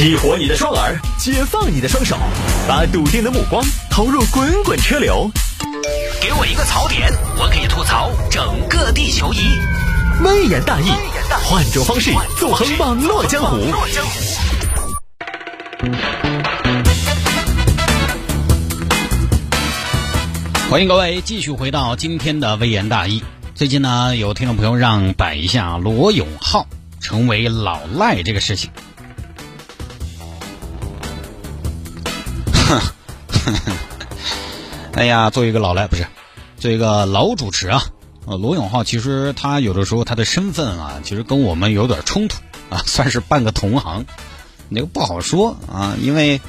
激活你的双耳，解放你的双手，把笃定的目光投入滚滚车流。给我一个槽点，我可以吐槽整个地球仪。微言大义，换种方式纵横网络江湖。欢迎各位继续回到今天的微言大义。最近呢，有听众朋友让摆一下罗永浩成为老赖这个事情。哎呀，作为一个老赖不是，作为一个老主持啊，呃，罗永浩其实他有的时候他的身份啊，其实跟我们有点冲突啊，算是半个同行，那个不好说啊，因为。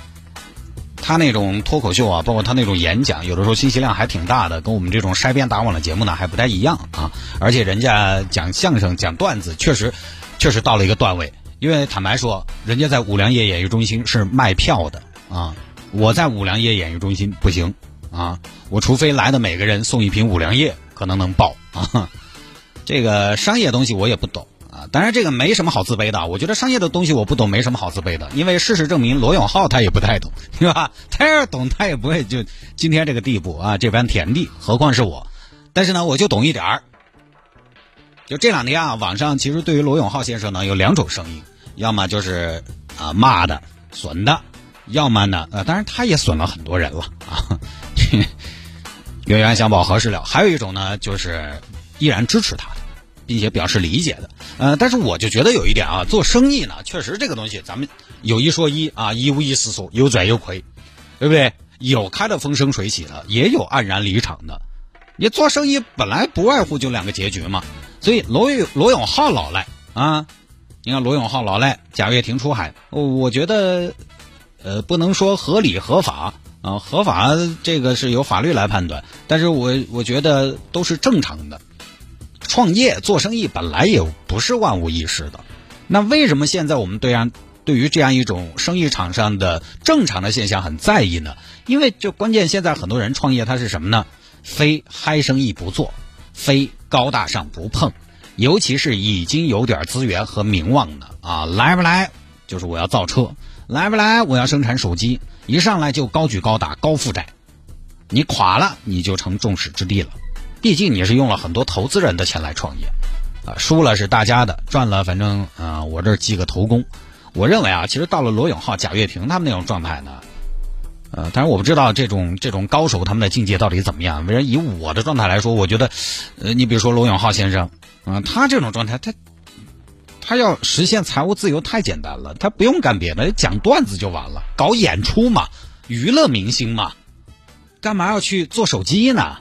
他那种脱口秀啊，包括他那种演讲，有的时候信息量还挺大的，跟我们这种筛边打网的节目呢还不太一样啊。而且人家讲相声、讲段子，确实，确实到了一个段位。因为坦白说，人家在五粮液演艺中心是卖票的啊，我在五粮液演艺中心不行啊，我除非来的每个人送一瓶五粮液，可能能爆啊。这个商业东西我也不懂啊。当然，这个没什么好自卑的。我觉得商业的东西我不懂，没什么好自卑的。因为事实证明，罗永浩他也不太懂，对吧？他要懂，他也不会就今天这个地步啊，这般田地。何况是我，但是呢，我就懂一点儿。就这两天啊，网上其实对于罗永浩先生呢，有两种声音，要么就是啊骂的、损的，要么呢，呃，当然他也损了很多人了啊。冤冤相报何时了？还有一种呢，就是依然支持他的。并且表示理解的，呃，但是我就觉得有一点啊，做生意呢，确实这个东西，咱们有一说一啊，一无一失说，有赚有亏，对不对？有开的风生水起的，也有黯然离场的。你做生意本来不外乎就两个结局嘛。所以罗永罗永浩老赖啊，你看罗永浩老赖，贾跃亭出海，我觉得呃不能说合理合法啊，合法这个是由法律来判断，但是我我觉得都是正常的。创业做生意本来也不是万无一失的，那为什么现在我们对样对于这样一种生意场上的正常的现象很在意呢？因为就关键现在很多人创业他是什么呢？非嗨生意不做，非高大上不碰，尤其是已经有点资源和名望的啊，来不来就是我要造车，来不来我要生产手机，一上来就高举高打高负债，你垮了你就成众矢之的了。毕竟你是用了很多投资人的钱来创业，啊，输了是大家的，赚了反正啊，我这记个头功。我认为啊，其实到了罗永浩、贾跃亭他们那种状态呢，呃，当然我不知道这种这种高手他们的境界到底怎么样。反正以我的状态来说，我觉得，呃，你比如说罗永浩先生，啊，他这种状态，他他要实现财务自由太简单了，他不用干别的，讲段子就完了，搞演出嘛，娱乐明星嘛，干嘛要去做手机呢？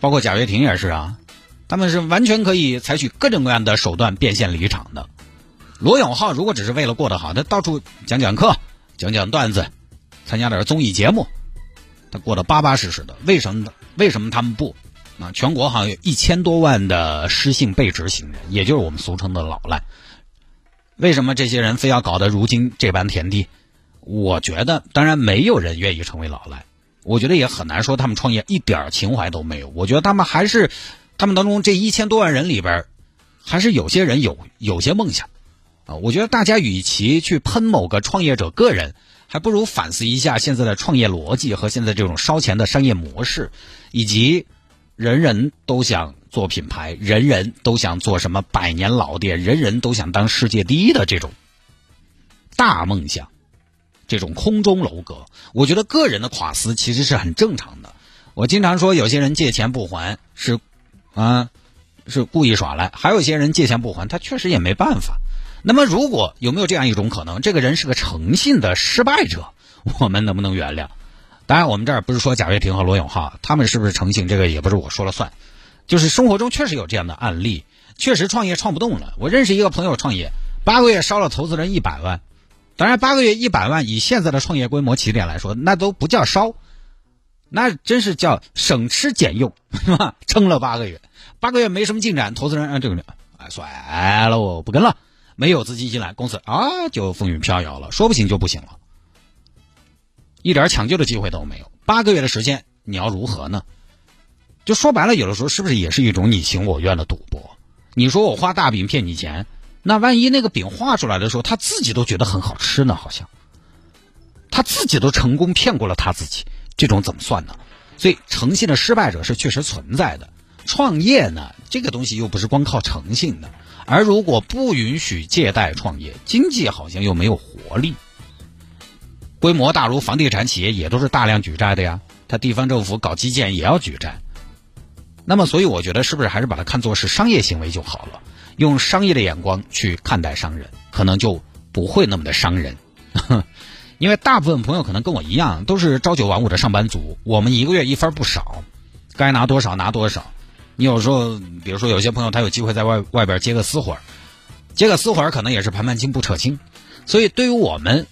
包括贾跃亭也是啊，他们是完全可以采取各种各样的手段变现离场的。罗永浩如果只是为了过得好，他到处讲讲课、讲讲段子、参加点综艺节目，他过得巴巴适适的。为什么？为什么他们不？啊，全国好像有一千多万的失信被执行人，也就是我们俗称的老赖。为什么这些人非要搞得如今这般田地？我觉得，当然没有人愿意成为老赖。我觉得也很难说他们创业一点情怀都没有。我觉得他们还是，他们当中这一千多万人里边，还是有些人有有些梦想，啊，我觉得大家与其去喷某个创业者个人，还不如反思一下现在的创业逻辑和现在这种烧钱的商业模式，以及人人都想做品牌，人人都想做什么百年老店，人人都想当世界第一的这种大梦想。这种空中楼阁，我觉得个人的垮丝其实是很正常的。我经常说，有些人借钱不还是，啊，是故意耍赖；还有些人借钱不还，他确实也没办法。那么，如果有没有这样一种可能，这个人是个诚信的失败者，我们能不能原谅？当然，我们这儿不是说贾跃亭和罗永浩他们是不是诚信，这个也不是我说了算。就是生活中确实有这样的案例，确实创业创不动了。我认识一个朋友创业，八个月烧了投资人一百万。当然，八个月一百万，以现在的创业规模起点来说，那都不叫烧，那真是叫省吃俭用，是吧？撑了八个月，八个月没什么进展，投资人啊，这个，哎，算了，我不跟了，没有资金进来，公司啊就风雨飘摇了，说不行就不行了，一点抢救的机会都没有。八个月的时间，你要如何呢？就说白了，有的时候是不是也是一种你情我愿的赌博？你说我画大饼骗你钱，那万一那个饼画出来的时候，他自己都觉得很好吃呢？好像他自己都成功骗过了他自己，这种怎么算呢？所以诚信的失败者是确实存在的。创业呢，这个东西又不是光靠诚信的，而如果不允许借贷创业，经济好像又没有活力。规模大如房地产企业也都是大量举债的呀，他地方政府搞基建也要举债。那么，所以我觉得是不是还是把它看作是商业行为就好了？用商业的眼光去看待商人，可能就不会那么的伤人。因为大部分朋友可能跟我一样，都是朝九晚五的上班族，我们一个月一分不少，该拿多少拿多少。你有时候，比如说有些朋友他有机会在外外边接个私活接个私活可能也是盘盘清不扯清。所以对于我们，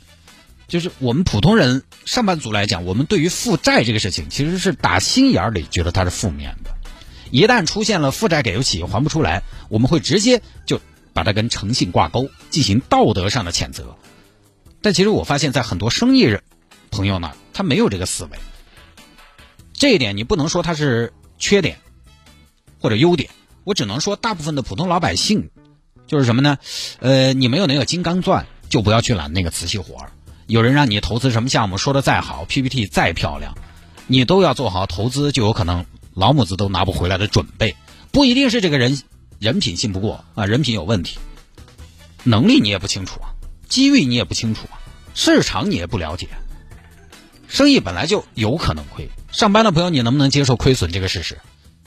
就是我们普通人上班族来讲，我们对于负债这个事情，其实是打心眼里觉得它是负面的。一旦出现了负债给不起、还不出来，我们会直接就把它跟诚信挂钩，进行道德上的谴责。但其实我发现，在很多生意人朋友呢，他没有这个思维。这一点你不能说他是缺点或者优点，我只能说大部分的普通老百姓就是什么呢？呃，你没有那个金刚钻，就不要去揽那个瓷器活儿。有人让你投资什么项目，说的再好，PPT 再漂亮，你都要做好投资就有可能。老母子都拿不回来的准备，不一定是这个人人品信不过啊，人品有问题，能力你也不清楚啊，机遇你也不清楚啊，市场你也不了解，生意本来就有可能亏。上班的朋友，你能不能接受亏损这个事实？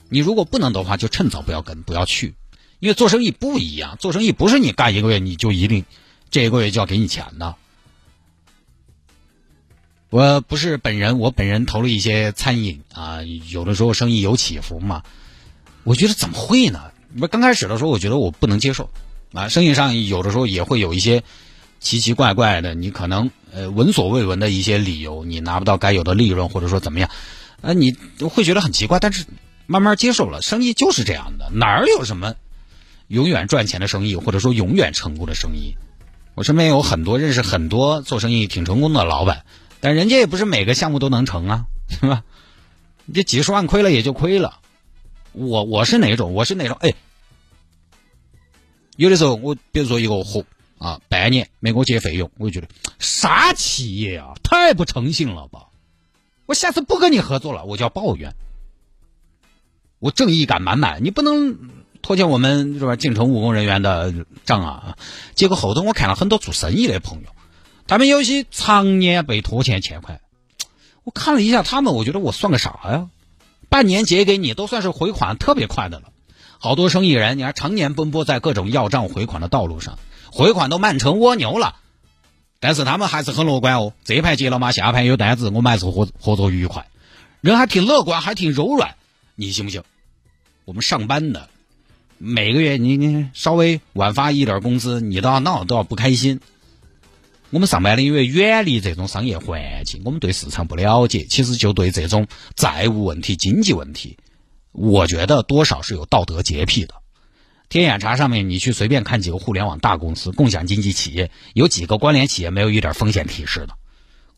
你如果不能的话，就趁早不要跟，不要去，因为做生意不一样，做生意不是你干一个月你就一定这一个月就要给你钱的。我不是本人，我本人投了一些餐饮啊，有的时候生意有起伏嘛。我觉得怎么会呢？不刚开始的时候，我觉得我不能接受啊。生意上有的时候也会有一些奇奇怪怪的，你可能呃闻所未闻的一些理由，你拿不到该有的利润，或者说怎么样，啊，你会觉得很奇怪。但是慢慢接受了，生意就是这样的，哪儿有什么永远赚钱的生意，或者说永远成功的生意？我身边有很多认识很多做生意挺成功的老板。但人家也不是每个项目都能成啊，是吧？这几十万亏了也就亏了。我我是哪种？我是哪种？哎，有的时候我比如说一个货啊，半年没给我结费用，我就觉得啥企业啊，太不诚信了吧！我下次不跟你合作了，我就要抱怨。我正义感满满，你不能拖欠我们这边？进城务工人员的账啊！结果后头我看了很多做生意的朋友。他们有些常年被拖欠欠款，我看了一下他们，我觉得我算个啥呀？半年结给你都算是回款特别快的了。好多生意人，你还常年奔波在各种要账回款的道路上，回款都慢成蜗牛了。但是他们还是很乐观哦，这盘结了嘛，下盘有单子，我们还是合合作愉快，人还挺乐观，还挺柔软。你信不信？我们上班的每个月你你稍微晚发一点工资，你都要闹，都要不开心。我们上班的因为远离这种商业环境，我们对市场不了解，其实就对这种债务问题、经济问题，我觉得多少是有道德洁癖的。天眼查上面，你去随便看几个互联网大公司、共享经济企业，有几个关联企业没有一点风险提示的？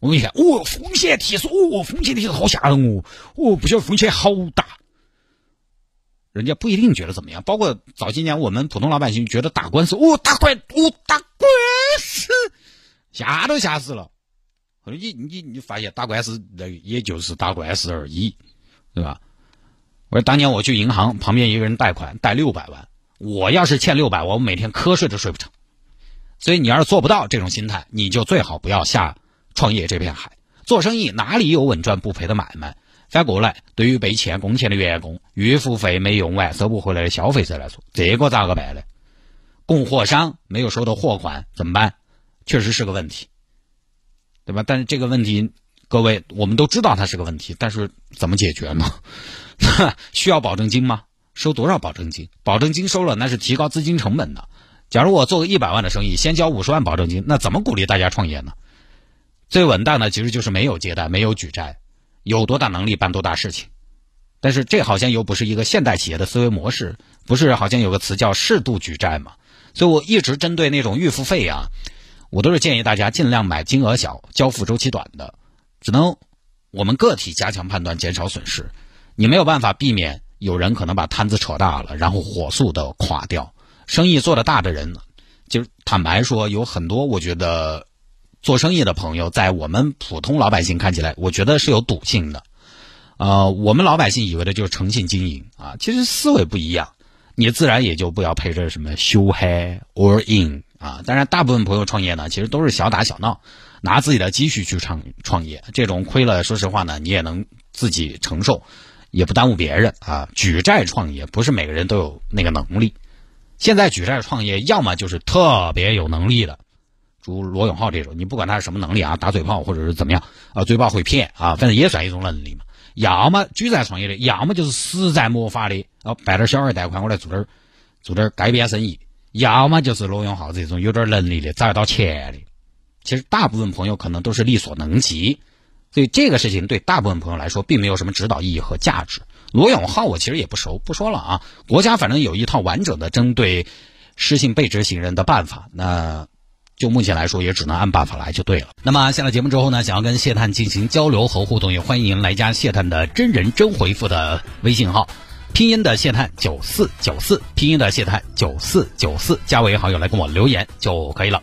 我们一看，哦，风险提示，哦，风险提示好吓人哦，哦，不晓得风险好大。人家不一定觉得怎么样，包括早些年我们普通老百姓觉得打官司，哦，打官，哦，打官司。吓都吓死了，后来你你你发现打官司那也就是打官司而已，对吧？我说当年我去银行旁边一个人贷款贷六百万，我要是欠六百万，我每天瞌睡都睡不成。所以你要是做不到这种心态，你就最好不要下创业这片海。做生意哪里有稳赚不赔的买卖？反过来，对于被欠工钱的员工，预付费没用完收不回来的消费者来说，这个咋个办呢？供货商没有收到货款怎么办？确实是个问题，对吧？但是这个问题，各位我们都知道它是个问题，但是怎么解决呢？需要保证金吗？收多少保证金？保证金收了，那是提高资金成本的。假如我做个一百万的生意，先交五十万保证金，那怎么鼓励大家创业呢？最稳当的其实就是没有借贷，没有举债，有多大能力办多大事情。但是这好像又不是一个现代企业的思维模式，不是好像有个词叫适度举债嘛？所以我一直针对那种预付费啊。我都是建议大家尽量买金额小、交付周期短的，只能我们个体加强判断，减少损失。你没有办法避免有人可能把摊子扯大了，然后火速的垮掉。生意做得大的人，就是坦白说，有很多我觉得做生意的朋友，在我们普通老百姓看起来，我觉得是有赌性的。呃，我们老百姓以为的就是诚信经营啊，其实思维不一样，你自然也就不要陪着什么 show high or in 啊。当然，大部分朋友创业呢，其实都是小打小闹，拿自己的积蓄去创创业，这种亏了，说实话呢，你也能自己承受，也不耽误别人啊。举债创业不是每个人都有那个能力。现在举债创业，要么就是特别有能力的，如罗永浩这种，你不管他是什么能力啊，打嘴炮或者是怎么样啊，嘴炮会骗啊，反正也算一种能力嘛。要么举债创业的，要么就是实在没法的，哦，办点小额贷款，我来做点做点街边生意；要么就是罗永浩这种有点能力的，找得到钱的。其实大部分朋友可能都是力所能及，所以这个事情对大部分朋友来说并没有什么指导意义和价值。罗永浩我其实也不熟，不说了啊。国家反正有一套完整的针对失信被执行人的办法，那。就目前来说，也只能按办法来就对了。那么下了节目之后呢，想要跟谢探进行交流和互动，也欢迎来加谢探的真人真回复的微信号，拼音的谢探九四九四，拼音的谢探九四九四，加为好友来跟我留言就可以了。